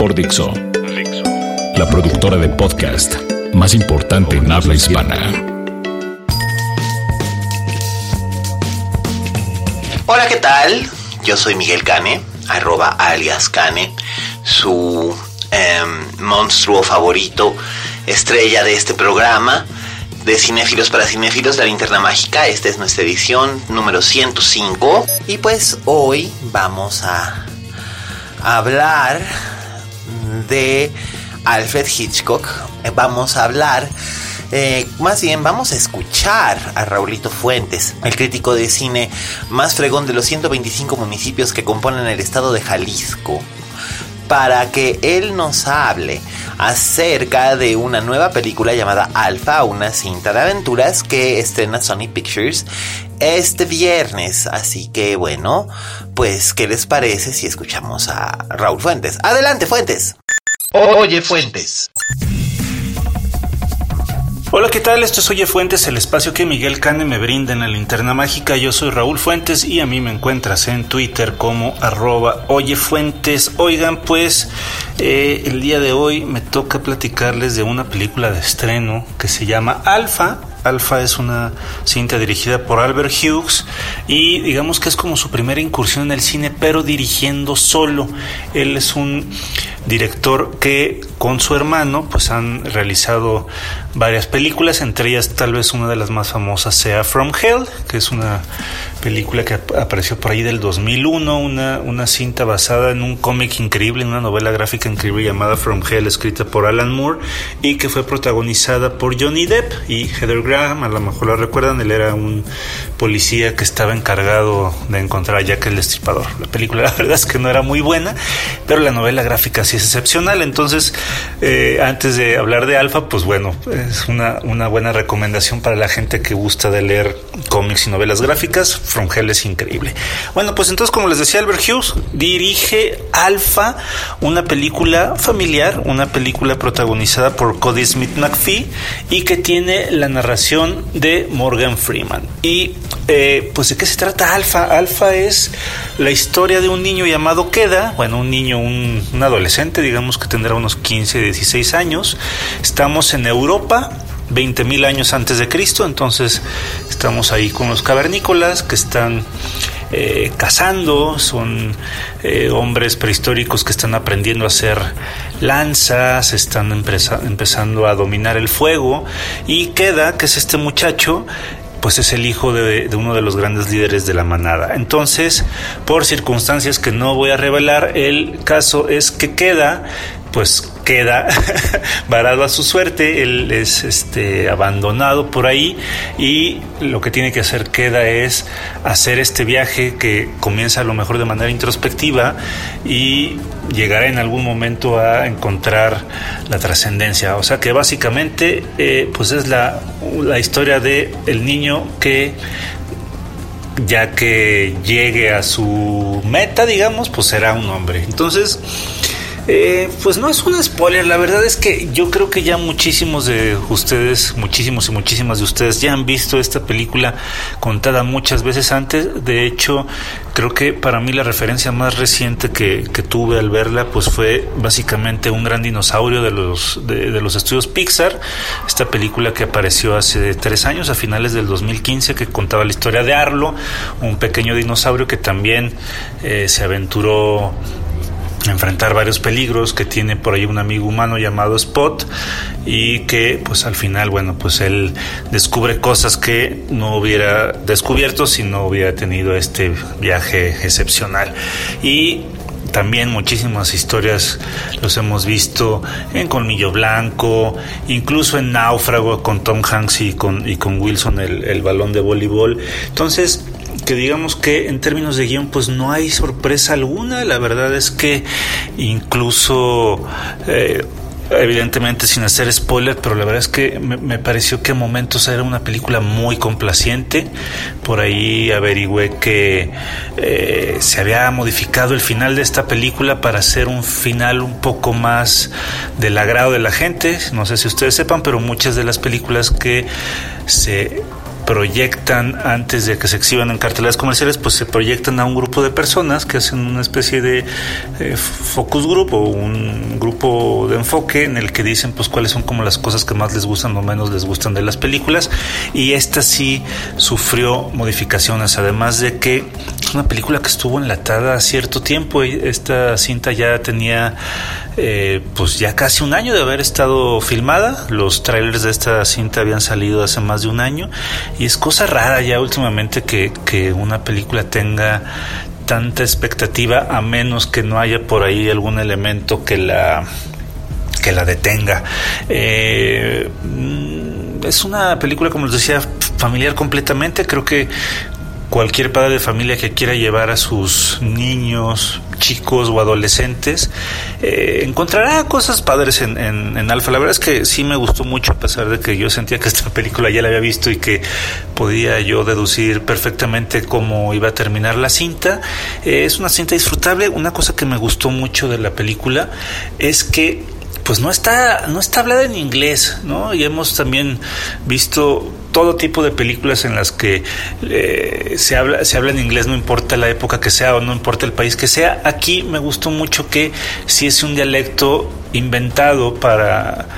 Por Dixo. La productora de podcast más importante en habla hispana. Hola, ¿qué tal? Yo soy Miguel Cane, arroba alias Cane, su em, monstruo favorito, estrella de este programa de Cinéfilos para Cinéfilos, La Linterna Mágica. Esta es nuestra edición número 105. Y pues hoy vamos a hablar de Alfred Hitchcock. Eh, vamos a hablar, eh, más bien vamos a escuchar a Raulito Fuentes, el crítico de cine más fregón de los 125 municipios que componen el estado de Jalisco, para que él nos hable acerca de una nueva película llamada Alpha, una cinta de aventuras que estrena Sony Pictures este viernes. Así que bueno, pues ¿qué les parece si escuchamos a Raúl Fuentes? Adelante, Fuentes. Oye Fuentes. Hola, ¿qué tal? Esto es Oye Fuentes, el espacio que Miguel Cane me brinda en la linterna mágica. Yo soy Raúl Fuentes y a mí me encuentras en Twitter como arroba Oye Fuentes. Oigan, pues eh, el día de hoy me toca platicarles de una película de estreno que se llama Alfa Alpha es una cinta dirigida por Albert Hughes y digamos que es como su primera incursión en el cine, pero dirigiendo solo. Él es un director que con su hermano pues han realizado varias películas, entre ellas tal vez una de las más famosas sea From Hell, que es una película que apareció por ahí del 2001, una, una cinta basada en un cómic increíble, en una novela gráfica increíble llamada From Hell, escrita por Alan Moore y que fue protagonizada por Johnny Depp y Heather a lo mejor lo recuerdan, él era un policía que estaba encargado de encontrar a Jack el Destripador. La película la verdad es que no era muy buena, pero la novela gráfica sí es excepcional. Entonces, eh, antes de hablar de Alfa, pues bueno, es una, buena recomendación para la gente que gusta de leer cómics y novelas gráficas. From Hell es increíble. Bueno, pues entonces, como les decía, Albert Hughes dirige Alfa, una película familiar, una película protagonizada por Cody Smith McPhee y que tiene la narración de Morgan Freeman. Y eh, pues de qué se trata Alfa. Alfa es la historia de un niño llamado Queda, bueno, un niño, un, adolescente, digamos que tendrá unos 15, 16 años. Estamos en Europa, 20.000 años antes de Cristo, entonces estamos ahí con los cavernícolas que están eh, cazando, son eh, hombres prehistóricos que están aprendiendo a hacer lanzas, están empezando a dominar el fuego y queda que es este muchacho pues es el hijo de, de, uno de los grandes líderes de la manada. Entonces, por circunstancias que no voy a revelar, el caso es que queda pues queda varado a su suerte, él es este abandonado por ahí y lo que tiene que hacer queda es hacer este viaje que comienza a lo mejor de manera introspectiva y llegará en algún momento a encontrar la trascendencia. O sea que básicamente eh, pues es la, la historia de el niño que ya que llegue a su meta, digamos, pues será un hombre. Entonces, eh, pues no es un spoiler, la verdad es que yo creo que ya muchísimos de ustedes, muchísimos y muchísimas de ustedes ya han visto esta película contada muchas veces antes. De hecho, creo que para mí la referencia más reciente que, tuve al verla pues fue básicamente un gran dinosaurio de los, de, los estudios Pixar, esta película que apareció hace tres años, a finales del 2015, que contaba la historia de Arlo, un pequeño dinosaurio que también eh, se aventuró enfrentar varios peligros que tiene por ahí un amigo humano llamado Spot y que pues al final bueno pues él descubre cosas que no hubiera descubierto si no hubiera tenido este viaje excepcional y también muchísimas historias los hemos visto en Colmillo Blanco, incluso en Náufrago con Tom Hanks y con, y con Wilson el, el balón de voleibol. Entonces, que digamos que en términos de guion pues no hay sorpresa alguna, la verdad es que incluso eh, evidentemente sin hacer spoiler, pero la verdad es que me, pareció que momentos era una película muy complaciente. Por ahí averigüé que eh, se había modificado el final de esta película para hacer un final un poco más del agrado de la gente. No sé si ustedes sepan, pero muchas de las películas que se proyectan antes de que se exhiban en carteleras comerciales, pues se proyectan a un grupo de personas que hacen una especie de eh, focus group o un grupo de enfoque en el que dicen pues cuáles son como las cosas que más les gustan o menos les gustan de las películas. Y esta sí sufrió modificaciones, además de que es una película que estuvo enlatada cierto tiempo. Esta cinta ya tenía eh, pues ya casi un año de haber estado filmada. Los trailers de esta cinta habían salido hace más de un año y es cosa rara ya últimamente que, que una película tenga tanta expectativa a menos que no haya por ahí algún elemento que la que la detenga. Eh, mm, es una película, como les decía, familiar completamente. Creo que cualquier padre de familia que quiera llevar a sus niños, chicos o adolescentes, eh, encontrará cosas padres en, en, Alfa. La verdad es que sí me gustó mucho, a pesar de que yo sentía que esta película ya la había visto y que podía yo deducir perfectamente cómo iba a terminar la cinta. Eh, es una cinta disfrutable. Una cosa que me gustó mucho de la película es que pues no está, no está hablada en inglés, ¿no? Y hemos también visto todo tipo de películas en las que eh, se habla se habla en inglés no importa la época que sea o no importa el país que sea. Aquí me gustó mucho que si es un dialecto inventado para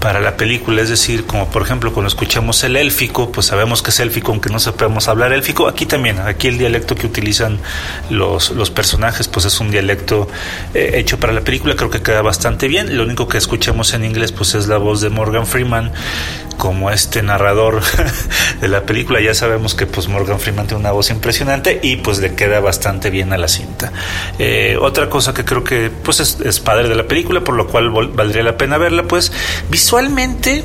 para la película, es decir, como por ejemplo cuando escuchamos el élfico, pues sabemos que es élfico aunque no sepamos hablar élfico, aquí también, aquí el dialecto que utilizan los, los personajes, pues es un dialecto eh, hecho para la película, creo que queda bastante bien, lo único que escuchamos en inglés pues es la voz de Morgan Freeman como este narrador de la película, ya sabemos que pues Morgan Freeman tiene una voz impresionante y pues le queda bastante bien a la cinta. Eh, otra cosa que creo que pues es, padre de la película, por lo cual valdría la pena verla, pues visualmente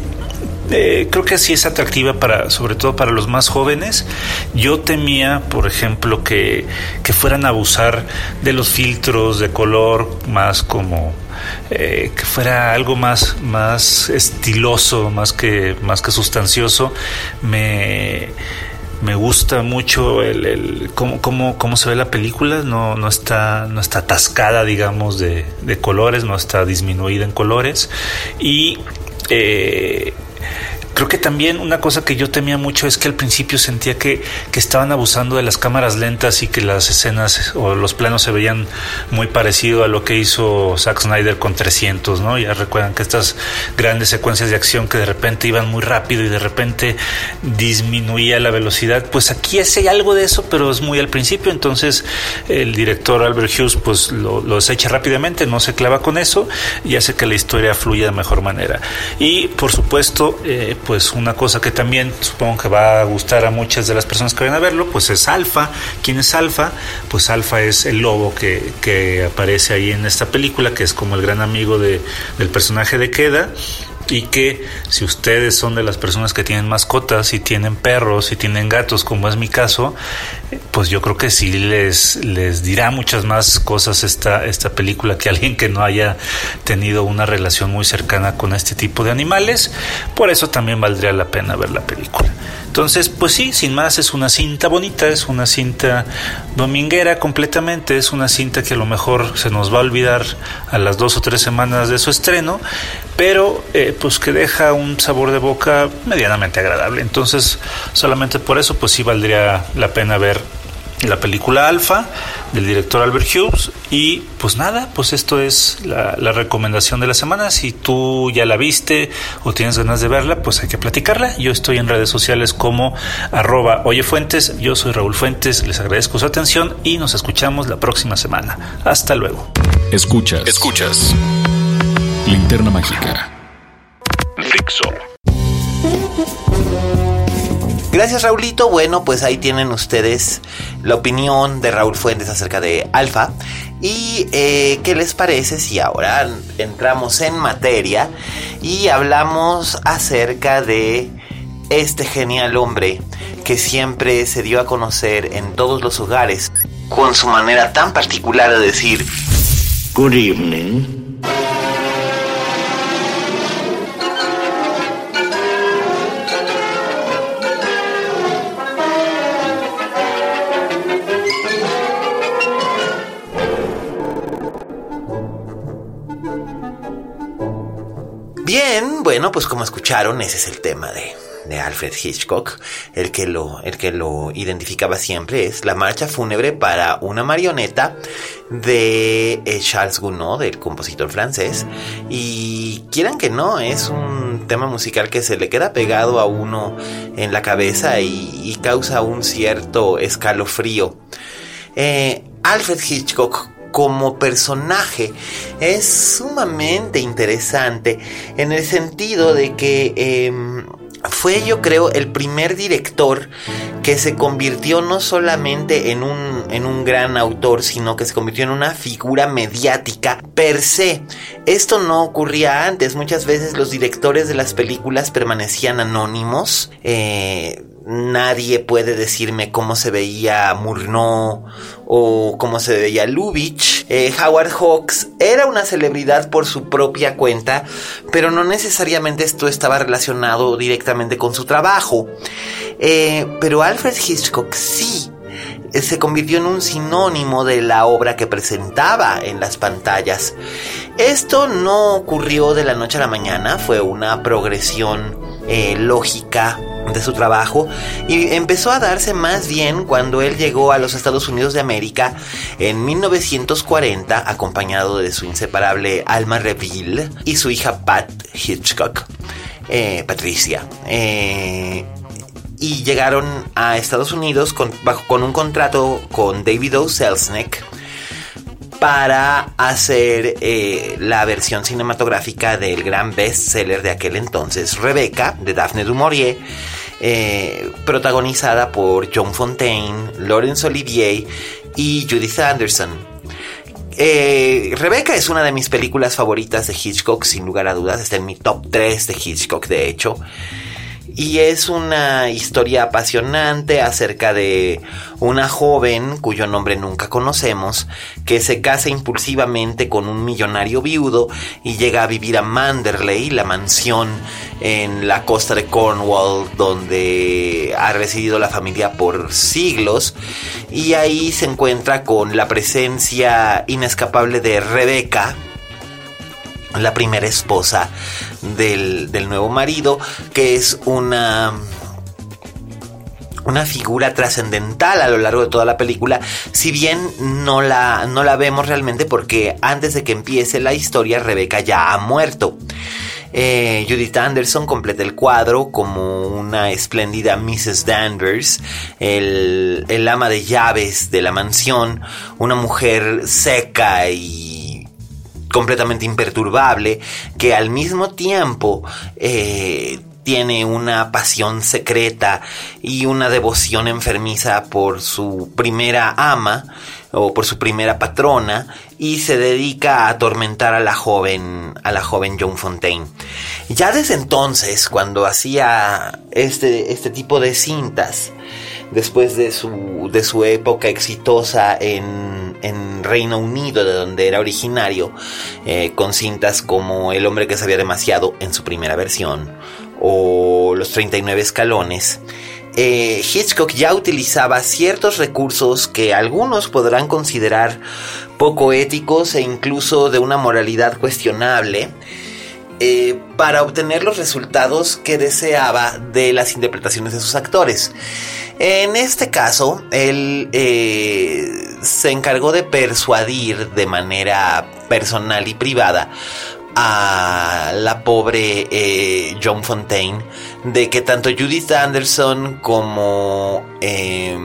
eh, creo que sí es atractiva para, sobre todo para los más jóvenes. Yo temía, por ejemplo, que, que fueran a abusar de los filtros de color más como eh, que fuera algo más, más estiloso, más que, más que sustancioso. Me, me gusta mucho el, cómo, cómo, cómo, se ve la película, no, no, está, no está atascada, digamos, de, de colores, no está disminuida en colores. Y eh, Creo que también una cosa que yo temía mucho es que al principio sentía que, que, estaban abusando de las cámaras lentas y que las escenas o los planos se veían muy parecido a lo que hizo Zack Snyder con 300, ¿no? Ya recuerdan que estas grandes secuencias de acción que de repente iban muy rápido y de repente disminuía la velocidad, pues aquí hay algo de eso, pero es muy al principio, entonces el director Albert Hughes pues lo, lo desecha rápidamente, no se clava con eso y hace que la historia fluya de mejor manera. Y por supuesto, eh, pues una cosa que también supongo que va a gustar a muchas de las personas que vayan a verlo, pues es Alfa. ¿Quién es Alfa? Pues Alfa es el lobo que, que aparece ahí en esta película, que es como el gran amigo de, del personaje de Queda y que si ustedes son de las personas que tienen mascotas y tienen perros y tienen gatos, como es mi caso, pues yo creo que sí les, les dirá muchas más cosas esta, esta película que alguien que no haya tenido una relación muy cercana con este tipo de animales. Por eso también valdría la pena ver la película. Entonces, pues sí, sin más, es una cinta bonita, es una cinta dominguera completamente, es una cinta que a lo mejor se nos va a olvidar a las dos o tres semanas de su estreno, pero eh, pues que deja un sabor de boca medianamente agradable. Entonces, solamente por eso, pues sí valdría la pena ver la película Alfa del director Albert Hughes y pues nada, pues esto es la, recomendación de la semana. Si tú ya la viste o tienes ganas de verla, pues hay que platicarla. Yo estoy en redes sociales como arroba Oye Fuentes, yo soy Raúl Fuentes, les agradezco su atención y nos escuchamos la próxima semana. Hasta luego. Escuchas, escuchas. Linterna Mágica. Fixo. Gracias Raulito. Bueno, pues ahí tienen ustedes la opinión de Raúl Fuentes acerca de Alfa. ¿Y eh, qué les parece si ahora entramos en materia y hablamos acerca de este genial hombre que siempre se dio a conocer en todos los hogares con su manera tan particular de decir Good evening. Bien, bueno, pues como escucharon, ese es el tema de, de Alfred Hitchcock. El que, lo, el que lo identificaba siempre es la marcha fúnebre para una marioneta de eh, Charles Gounod, del compositor francés. Y quieran que no, es un tema musical que se le queda pegado a uno en la cabeza y, y causa un cierto escalofrío. Eh, Alfred Hitchcock como personaje es sumamente interesante en el sentido de que eh, fue yo creo el primer director que se convirtió no solamente en un, en un gran autor, sino que se convirtió en una figura mediática per se. Esto no ocurría antes, muchas veces los directores de las películas permanecían anónimos. Eh, nadie puede decirme cómo se veía Murnau o cómo se veía Lubitsch. Eh, Howard Hawks era una celebridad por su propia cuenta, pero no necesariamente esto estaba relacionado directamente con su trabajo. Eh, pero Alfred Hitchcock sí eh, se convirtió en un sinónimo de la obra que presentaba en las pantallas. Esto no ocurrió de la noche a la mañana, fue una progresión lógica de su trabajo y empezó a darse más bien cuando él llegó a los Estados Unidos de América en 1940 acompañado de su inseparable Alma Reville y su hija Pat Hitchcock, eh, Patricia. Eh, y llegaron a Estados Unidos con, bajo, con un contrato con David O. Selznick para hacer eh, la versión cinematográfica del gran bestseller de aquel entonces, Rebecca, de Daphne du Maurier, eh, protagonizada por John Fontaine, Laurence Olivier y Judith Anderson. Eh, Rebecca es una de mis películas favoritas de Hitchcock, sin lugar a dudas, está en mi top 3 de Hitchcock, de hecho y es una historia apasionante acerca de una joven cuyo nombre nunca conocemos que se casa impulsivamente con un millonario viudo y llega a vivir a Manderley, la mansión en la costa de Cornwall donde ha residido la familia por siglos. Y ahí se encuentra con la presencia inescapable de Rebecca la primera esposa del, nuevo marido, que es una una figura trascendental a lo largo de toda la película, si bien no la, no la vemos realmente porque antes de que empiece la historia Rebeca ya ha muerto. Eh, Judith Anderson completa el cuadro como una espléndida Mrs. Danvers, el, el ama de llaves de la mansión, una mujer seca y completamente imperturbable, que al mismo tiempo eh, tiene una pasión secreta y una devoción enfermiza por su primera ama o por su primera patrona y se dedica a atormentar a la joven a la joven Joan Fontaine. Ya desde entonces, cuando hacía este, este tipo de cintas, después de su, de su época exitosa en, en Reino Unido, de donde era originario, eh, con cintas como El hombre que sabía demasiado en su primera versión, o Los 39 escalones, eh, Hitchcock ya utilizaba ciertos recursos que algunos podrán considerar poco éticos e incluso de una moralidad cuestionable, eh, para obtener los resultados que deseaba de las interpretaciones de sus actores. En este caso, él eh, se encargó de persuadir de manera personal y privada a la pobre eh, John Fontaine de que tanto Judith Anderson como eh,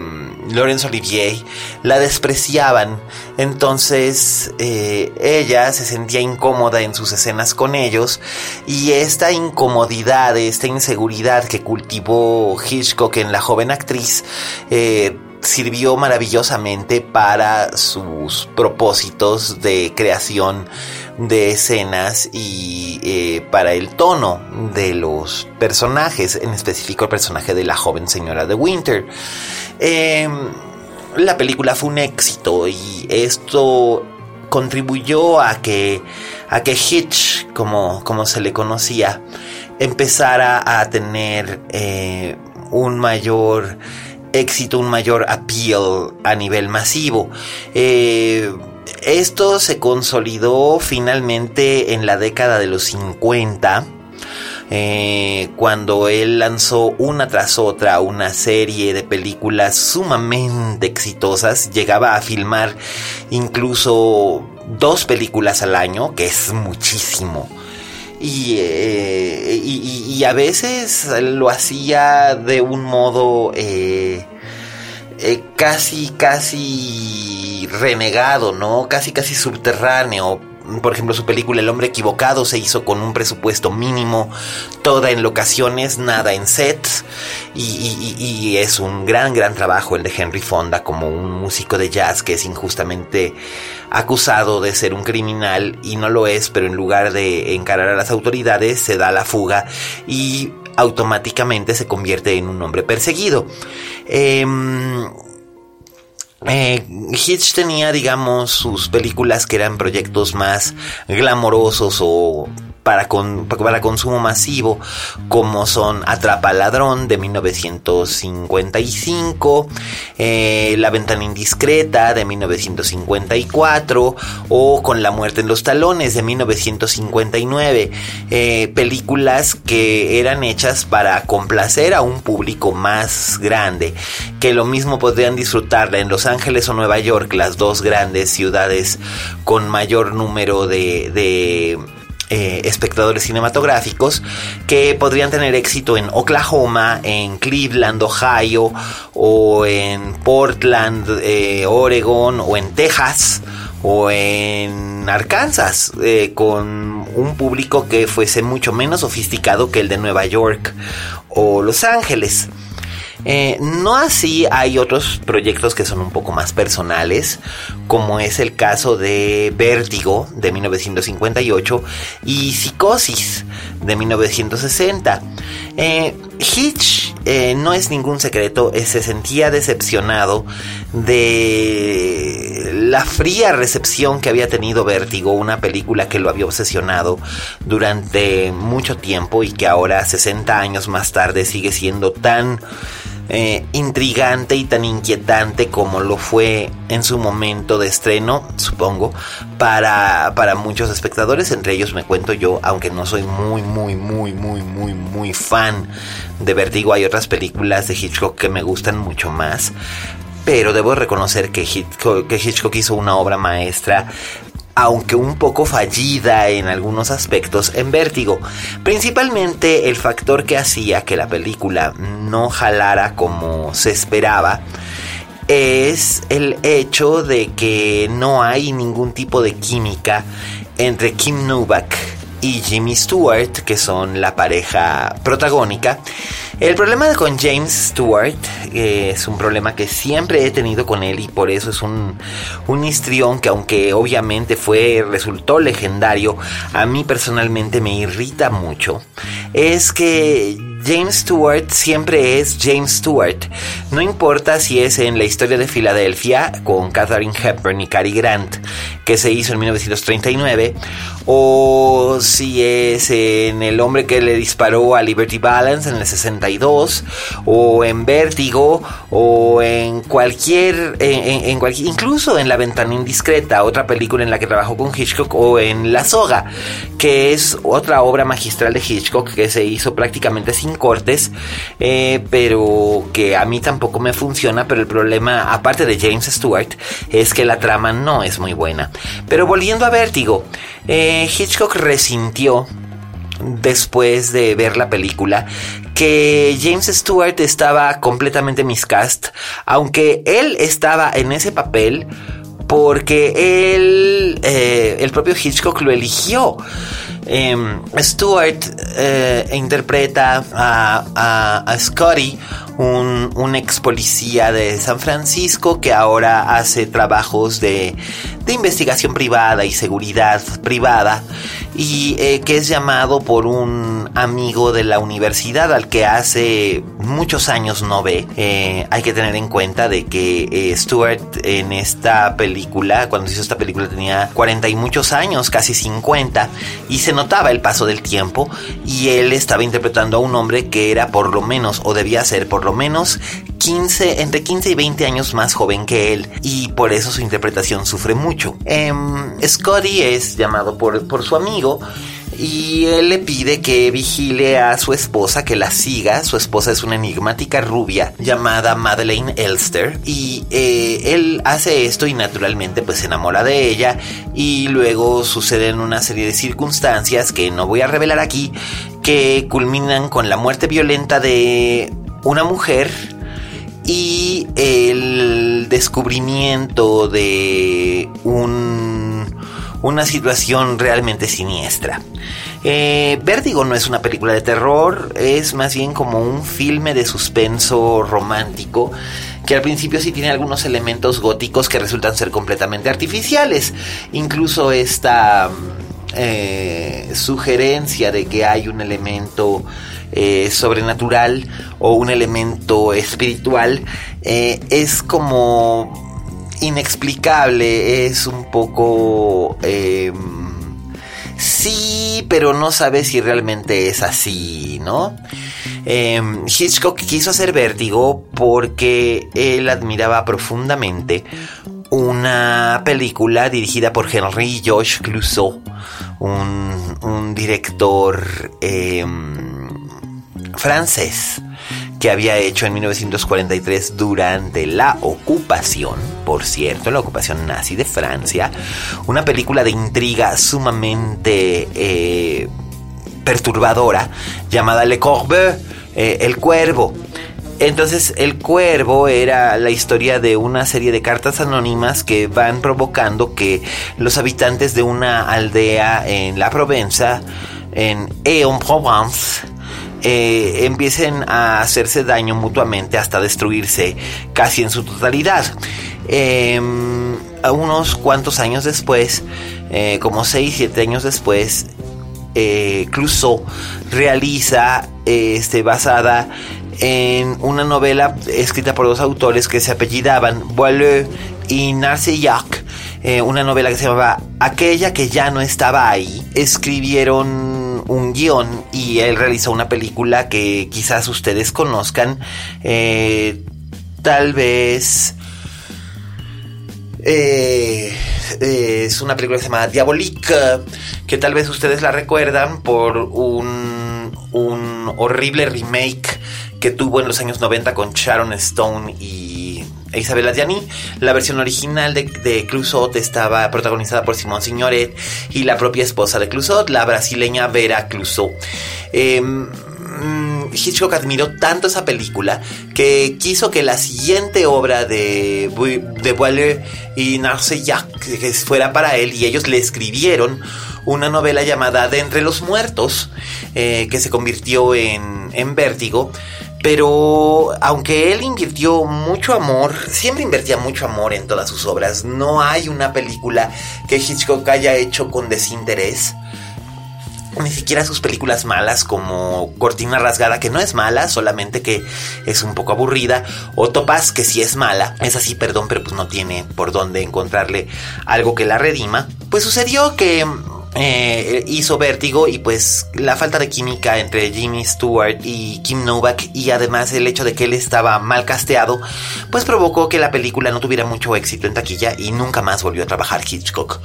Laurence Olivier la despreciaban. Entonces eh, ella se sentía incómoda en sus escenas con ellos y esta incomodidad, esta inseguridad que cultivó Hitchcock en la joven actriz, eh, sirvió maravillosamente para sus propósitos de creación de escenas y eh, para el tono de los personajes, en específico el personaje de la joven señora de Winter. Em, la película fue un éxito y esto contribuyó a que, a que Hitch, como, como se le conocía, empezara a tener eh, un mayor éxito, un mayor appeal a nivel masivo. Eh, esto se consolidó finalmente en la década de los 50. Eh, cuando él lanzó una tras otra una serie de películas sumamente exitosas, llegaba a filmar incluso dos películas al año, que es muchísimo. Eh, y, a veces lo hacía de un modo eh, eh, casi, casi renegado, ¿no? Casi, casi subterráneo por ejemplo, su película El hombre equivocado se hizo con un presupuesto mínimo, toda en locaciones, nada en sets, y, es un gran, gran trabajo el de Henry Fonda como un músico de jazz que es injustamente acusado de ser un criminal y no lo es, pero en lugar de encarar a las autoridades se da la fuga y automáticamente se convierte en un hombre perseguido. Eh, eh, Hitch tenía, digamos, sus películas que eran proyectos más glamorosos o para, para consumo masivo, como son Atrapa Ladrón de 1955, eh, La Ventana Indiscreta de 1954 o Con la Muerte en los Talones de 1959. Eh, películas que eran hechas para complacer a un público más grande, que lo mismo podrían disfrutarla en Los Ángeles o Nueva York, las dos grandes ciudades con mayor número de eh, espectadores cinematográficos que podrían tener éxito en Oklahoma, en Cleveland, Ohio, o en Portland, eh, Oregon, o en Texas, o en Arkansas, eh, con un público que fuese mucho menos sofisticado que el de Nueva York o Los Ángeles. Eh, no así hay otros proyectos que son un poco más personales, como es el caso de Vértigo de 1958 y Psicosis de 1960. Eh, Hitch eh, no es ningún secreto, se sentía decepcionado de la fría recepción que había tenido Vértigo, una película que lo había obsesionado durante mucho tiempo y que ahora, 60 años más tarde, sigue siendo tan eh, intrigante y tan inquietante como lo fue en su momento de estreno, supongo, para, para muchos espectadores. Entre ellos me cuento yo, aunque no soy muy, muy, muy, muy, muy, muy fan de Vertigo. Hay otras películas de Hitchcock que me gustan mucho más pero debo reconocer que Hitchcock, que Hitchcock, hizo una obra maestra aunque un poco fallida en algunos aspectos, en Vértigo. Principalmente el factor que hacía que la película no jalara como se esperaba es el hecho de que no hay ningún tipo de química entre Kim Novak y Jimmy Stewart, que son la pareja protagónica. El problema con James Stewart eh, es un problema que siempre he tenido con él y por eso es un, un histrión que aunque obviamente fue, resultó legendario, a mí personalmente me irrita mucho. Es que James Stewart siempre es James Stewart. No importa si es en la historia de Filadelfia con Katharine Hepburn y Cary Grant, que se hizo en 1939, o si es en El hombre que le disparó a Liberty Balance en el 62, o en Vértigo, o en cualquier, en, cualquier, incluso en La ventana indiscreta, otra película en la que trabajó con Hitchcock, o en La soga, que es otra obra magistral de Hitchcock que se hizo prácticamente sin cortes, eh, pero que a mí tampoco me funciona, pero el problema, aparte de James Stewart, es que la trama no es muy buena. Pero volviendo a Vértigo, eh, Hitchcock resintió después de ver la película que James Stewart estaba completamente miscast, aunque él estaba en ese papel porque él, eh, el propio Hitchcock lo eligió. Em, Stewart eh, interpreta a, a, Scotty, un, un ex policía de San Francisco que ahora hace trabajos de, investigación privada y seguridad privada y eh, que es llamado por un amigo de la universidad al que hace muchos años no ve. Eh, hay que tener en cuenta de que eh, Stewart en esta película, cuando hizo esta película tenía 40 y muchos años, casi 50, y se notaba el paso del tiempo y él estaba interpretando a un hombre que era por lo menos, o debía ser por lo menos 15, entre 15 y 20 años más joven que él y por eso su interpretación sufre mucho. Em, Scotty es llamado por, por su amigo y él le pide que vigile a su esposa, que la siga. Su esposa es una enigmática rubia llamada Madeleine Elster y eh, él hace esto y naturalmente pues se enamora de ella y luego suceden una serie de circunstancias que no voy a revelar aquí que culminan con la muerte violenta de una mujer y el descubrimiento de un, una situación realmente siniestra. Eh, Vértigo no es una película de terror, es más bien como un filme de suspenso romántico que al principio sí tiene algunos elementos góticos que resultan ser completamente artificiales. Incluso esta eh, sugerencia de que hay un elemento eh, sobrenatural o un elemento espiritual eh, es como inexplicable, es un poco... Eh, sí, pero no sabe si realmente es así, ¿no? Hitchcock quiso hacer vértigo porque él admiraba profundamente una película dirigida por Henry Josh Clouseau, un, director francés que había hecho en 1943 durante la ocupación, por cierto, la ocupación nazi de Francia, una película de intriga sumamente eh, perturbadora llamada Le Corbeau, eh, El Cuervo. Entonces el cuervo era la historia de una serie de cartas anónimas que van provocando que los habitantes de una aldea en la Provenza, en Aix-en-Provence, eh, empiecen a hacerse daño mutuamente hasta destruirse casi en su totalidad. Em, unos cuantos años después, eh, como 6, 7 años después, eh, Clouseau realiza este, basada en una novela escrita por dos autores que se apellidaban Boileau y Narcellac, una novela que se llamaba Aquella que ya no estaba ahí. Escribieron un guion y él realizó una película que quizás ustedes conozcan. Eh, tal vez... Eh, es una película que se llama Diabolique, que tal vez ustedes la recuerdan por un, un horrible remake que tuvo en los años 90 con Sharon Stone y Isabella Gianni. La versión original de, de estaba protagonizada por Simón Signoret y la propia esposa de Clusot, la brasileña Vera Clusot. Em, mm, Hitchcock admiró tanto esa película que quiso que la siguiente obra de, de Boileau y Narcellac que fuera para él y ellos le escribieron una novela llamada De entre los muertos eh, que se convirtió en, en Vértigo pero aunque él invirtió mucho amor, siempre invertía mucho amor en todas sus obras, no hay una película que Hitchcock haya hecho con desinterés. Ni siquiera sus películas malas como Cortina Rasgada, que no es mala, solamente que es un poco aburrida. O Topaz, que sí es mala. Es así, perdón, pero pues no tiene por dónde encontrarle algo que la redima. Pues sucedió que eh, hizo Vértigo y pues la falta de química entre Jimmy Stewart y Kim Novak y además el hecho de que él estaba mal casteado pues provocó que la película no tuviera mucho éxito en taquilla y nunca más volvió a trabajar Hitchcock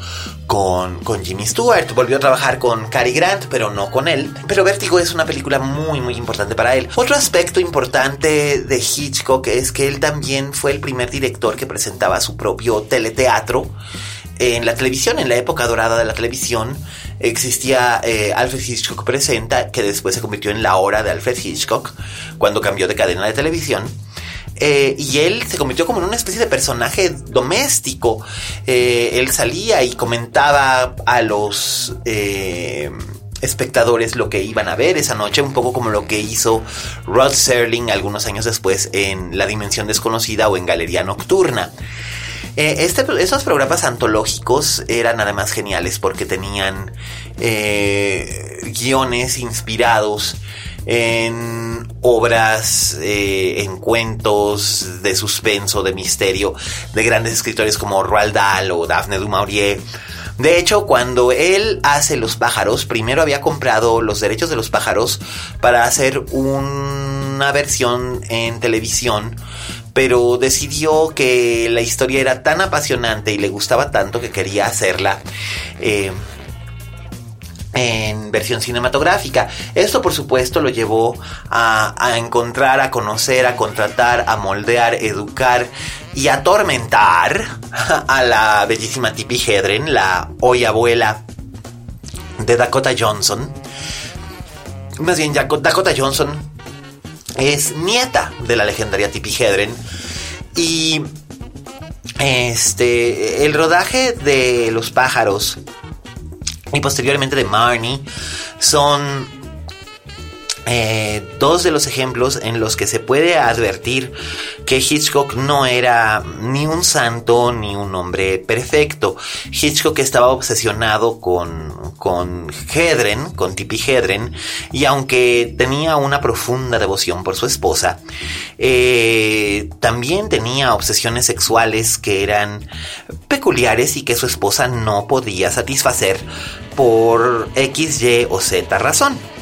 con, con Jimmy Stewart. Volvió a trabajar con Cary Grant pero no con él. Pero Vértigo es una película muy muy importante para él. Otro aspecto importante de Hitchcock es que él también fue el primer director que presentaba su propio teleteatro en la televisión, en la época dorada de la televisión, existía eh, Alfred Hitchcock Presenta, que después se convirtió en la hora de Alfred Hitchcock, cuando cambió de cadena de televisión. Eh, y él se convirtió como en una especie de personaje doméstico. Eh, él salía y comentaba a los espectadores lo que iban a ver esa noche, un poco como lo que hizo Rod Serling algunos años después en La Dimensión Desconocida o en Galería Nocturna. Eh, este, esos programas antológicos eran además geniales porque tenían eh, guiones inspirados en obras, eh, en cuentos de suspenso, de misterio, de grandes escritores como Roald Dahl o Daphne du Maurier. De hecho, cuando él hace Los pájaros, primero había comprado los derechos de los pájaros para hacer una versión en televisión pero decidió que la historia era tan apasionante y le gustaba tanto que quería hacerla eh, en versión cinematográfica. Esto por supuesto lo llevó a, encontrar, a conocer, a contratar, a moldear, educar y atormentar a la bellísima Tippi Hedren, la hoy abuela de Dakota Johnson. Más bien, Dakota Johnson es nieta de la legendaria Tippi Hedren. Y este el rodaje de Los pájaros y posteriormente de Marnie son eh, dos de los ejemplos en los que se puede advertir que Hitchcock no era ni un santo ni un hombre perfecto. Hitchcock estaba obsesionado con, con Hedren, con Tippi Hedren, y aunque tenía una profunda devoción por su esposa, eh, también tenía obsesiones sexuales que eran peculiares y que su esposa no podía satisfacer por X, Y o Z razón.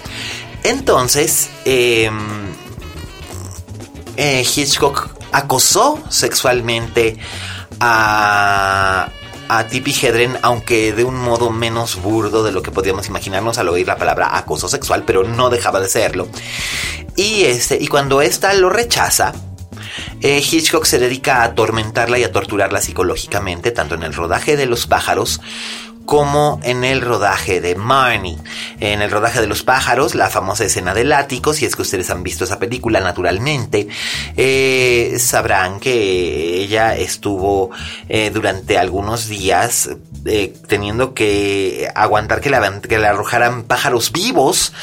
Entonces, em, eh, Hitchcock acosó sexualmente a, a Tippi Hedren, aunque de un modo menos burdo de lo que podíamos imaginarnos al oír la palabra acoso sexual, pero no dejaba de serlo. Y, este, y cuando ésta lo rechaza, eh, Hitchcock se dedica a atormentarla y a torturarla psicológicamente, tanto en el rodaje de los pájaros como en el rodaje de Marnie. En el rodaje de los pájaros, la famosa escena del ático, si es que ustedes han visto esa película naturalmente, eh, sabrán que ella estuvo eh, durante algunos días teniendo que aguantar que le, que le arrojaran pájaros vivos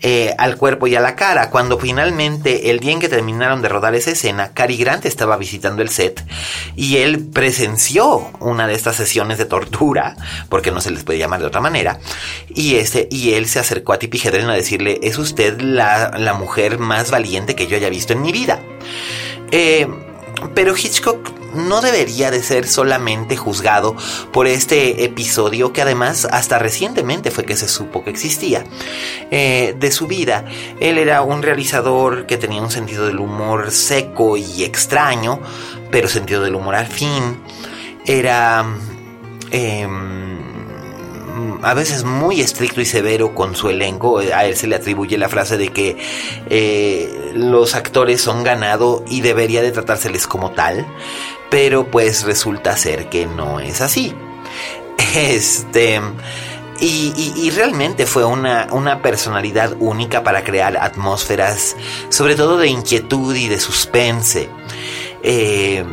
eh, al cuerpo y a la cara. Cuando finalmente, el día en que terminaron de rodar esa escena, Cary Grant estaba visitando el set y él presenció una de estas sesiones de tortura, porque no se les puede llamar de otra manera, y, este, y él se acercó a Tippi Hedren a decirle, es usted la, la mujer más valiente que yo haya visto en mi vida. Eh, pero Hitchcock no debería de ser solamente juzgado por este episodio que además hasta recientemente fue que se supo que existía eh, de su vida. Él era un realizador que tenía un sentido del humor seco y extraño, pero sentido del humor al fin. Era... Em, a veces muy estricto y severo con su elenco. A él se le atribuye la frase de que eh, los actores son ganado y debería de tratárseles como tal pero pues resulta ser que no es así. Este... Y, realmente fue una, una, personalidad única para crear atmósferas, sobre todo de inquietud y de suspense. Eh,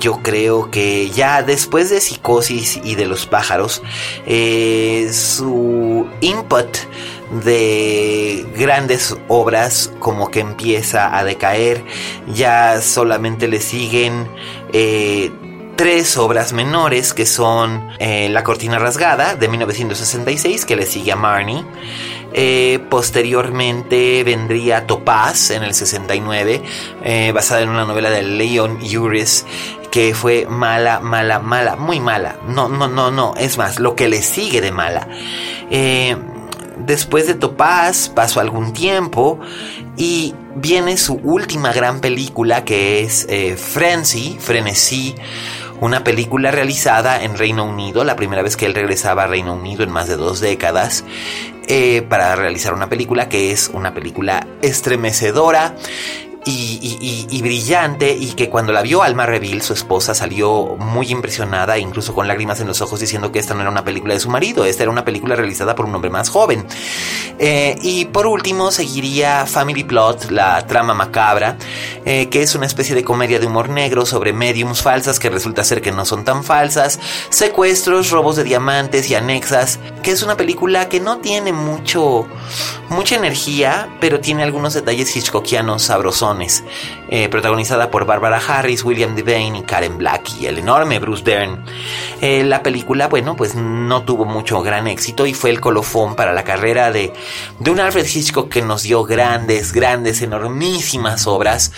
yo creo que ya después de Psicosis y de los pájaros, eh, su input de grandes obras como que empieza a decaer, ya solamente le siguen eh, tres obras menores que son eh, La cortina rasgada de 1966 que le sigue a Marnie. Eh, posteriormente vendría Topaz en el 69, basada en una novela de Leon Uris que fue mala, mala, mala, muy mala. No, no, no, no, es más, lo que le sigue de mala. Después de Topaz pasó algún tiempo y viene su última gran película que es eh, Frenzy, Frenesí, una película realizada en Reino Unido, la primera vez que él regresaba a Reino Unido en más de dos décadas, eh, para realizar una película que es una película estremecedora y, brillante y que cuando la vio Alma Reville, su esposa, salió muy impresionada, incluso con lágrimas en los ojos, diciendo que esta no era una película de su marido, esta era una película realizada por un hombre más joven. Eh, y por último seguiría Family Plot, la trama macabra, eh, que es una especie de comedia de humor negro sobre mediums falsas que resulta ser que no son tan falsas, secuestros, robos de diamantes y anexas, que es una película que no tiene mucho, mucha energía, pero tiene algunos detalles hitchcockianos sabrosones, eh, protagonizada por Barbara Harris, William Devane y Karen Black y el enorme Bruce Dern. la película, bueno, pues no tuvo mucho gran éxito y fue el colofón para la carrera de de un Alfred Hitchcock que nos dio grandes, grandes, enormísimas obras,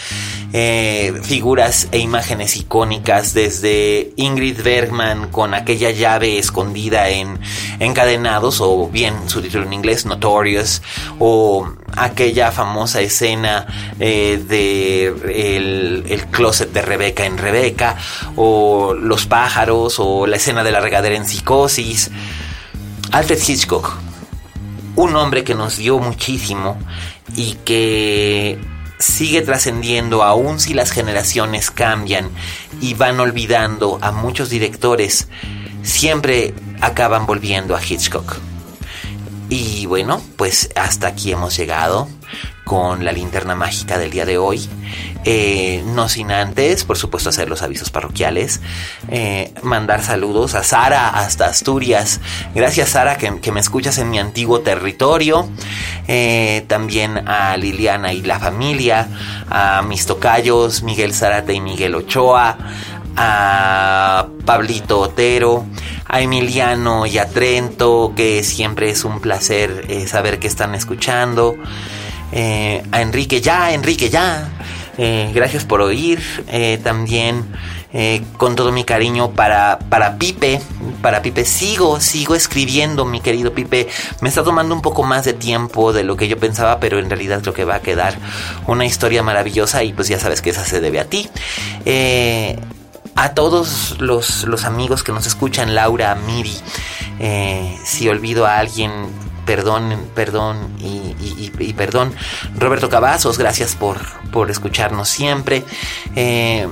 eh, figuras e imágenes icónicas, desde Ingrid Bergman con aquella llave escondida en encadenados, o bien su título en inglés, Notorious, o aquella famosa escena eh, de el, el, closet de Rebeca en Rebeca, o los pájaros, o la escena de la regadera en psicosis. Alfred Hitchcock un hombre que nos dio muchísimo y que sigue trascendiendo aún si las generaciones cambian y van olvidando a muchos directores, siempre acaban volviendo a Hitchcock. Y bueno, pues hasta aquí hemos llegado con la linterna mágica del día de hoy. Eh, no sin antes, por supuesto, hacer los avisos parroquiales. Eh, mandar saludos a Sara hasta Asturias. Gracias, Sara, que, me escuchas en mi antiguo territorio. Eh, también a Liliana y la familia. A mis tocayos, Miguel Zarate y Miguel Ochoa. A Pablito Otero a Emiliano y a Trento, que siempre es un placer saber que están escuchando. Eh, a Enrique ya, Enrique ya. Eh, gracias por oír. Eh, también con todo mi cariño para, para Pipe. Para Pipe sigo, sigo escribiendo, mi querido Pipe. Me está tomando un poco más de tiempo de lo que yo pensaba, pero en realidad creo que va a quedar una historia maravillosa y pues ya sabes que esa se debe a ti. a todos los, los, amigos que nos escuchan, Laura, Miri, si olvido a alguien, perdón, perdón y, perdón. Roberto Cavazos, gracias por, por escucharnos siempre. Eh,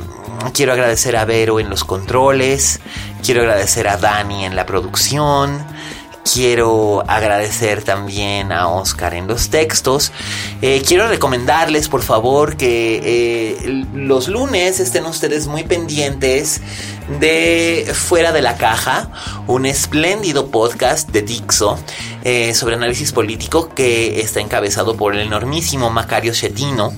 quiero agradecer a Vero en los controles. Quiero agradecer a Dani en la producción. Quiero agradecer también a Oscar en los textos. Eh, quiero recomendarles, por favor, que eh, los lunes estén ustedes muy pendientes de Fuera de la Caja, un espléndido podcast de Dixo eh, sobre análisis político que está encabezado por el enormísimo Macario Chetino.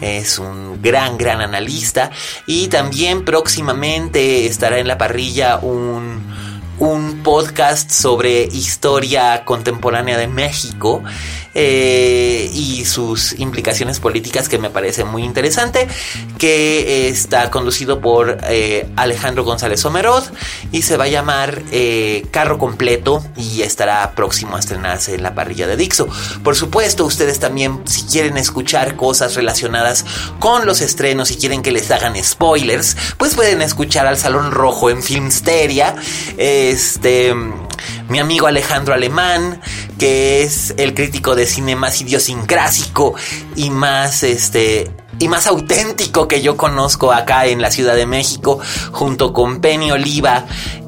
Es un gran, gran analista. Y también próximamente estará en la parrilla un un podcast sobre historia contemporánea de México eh, y sus implicaciones políticas que me parece muy interesante, que está conducido por eh, Alejandro González Omerod y se va a llamar eh, Carro Completo y estará próximo a estrenarse en la parrilla de Dixo. Por supuesto, ustedes también, si quieren escuchar cosas relacionadas con los estrenos y quieren que les hagan spoilers, pues pueden escuchar al Salón Rojo en Filmsteria. Este mi amigo Alejandro Alemán, que es el crítico de cine más idiosincrásico y más este y más auténtico que yo conozco acá en la Ciudad de México, junto con Penny Oliva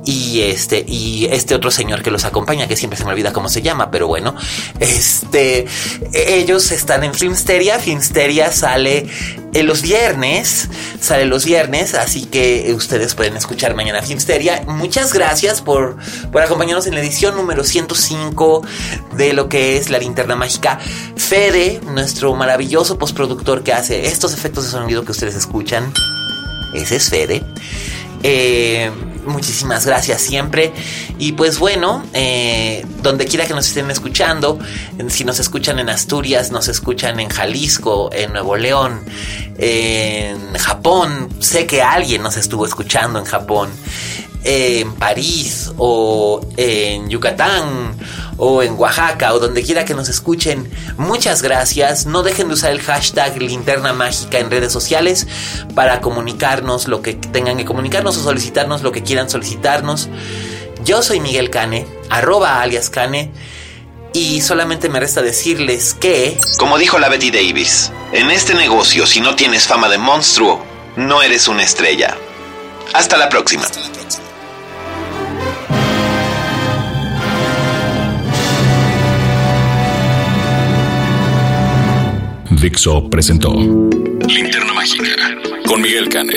y este y este otro señor que los acompaña que siempre se me olvida cómo se llama pero bueno este ellos están en Filmsteria Filmsteria sale los viernes sale los viernes así que ustedes pueden escuchar mañana Filmsteria. Muchas gracias por por acompañarnos en la edición número 105 de lo que es la linterna mágica. Fede nuestro maravilloso postproductor que hace estos efectos de sonido que ustedes escuchan ese es Fede. Eh, muchísimas gracias siempre. Y pues bueno, eh, donde quiera que nos estén escuchando, si nos escuchan en Asturias, nos escuchan en Jalisco, en Nuevo León, en Japón, sé que alguien nos estuvo escuchando en Japón, en París o en Yucatán o en Oaxaca o donde quiera que nos escuchen. Muchas gracias. No dejen de usar el hashtag linterna mágica en redes sociales para comunicarnos lo que tengan que comunicarnos o solicitarnos lo que quieran solicitarnos. Yo soy Miguel Cane, arroba alias Cane. Y solamente me resta decirles que... Como dijo la Betty Davis, en este negocio si no tienes fama de monstruo, no eres una estrella. Hasta la próxima. Dixo presentó Linterna Mágica con Miguel Cane.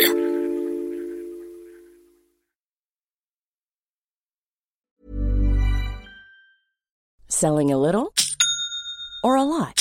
Selling a little or a lot?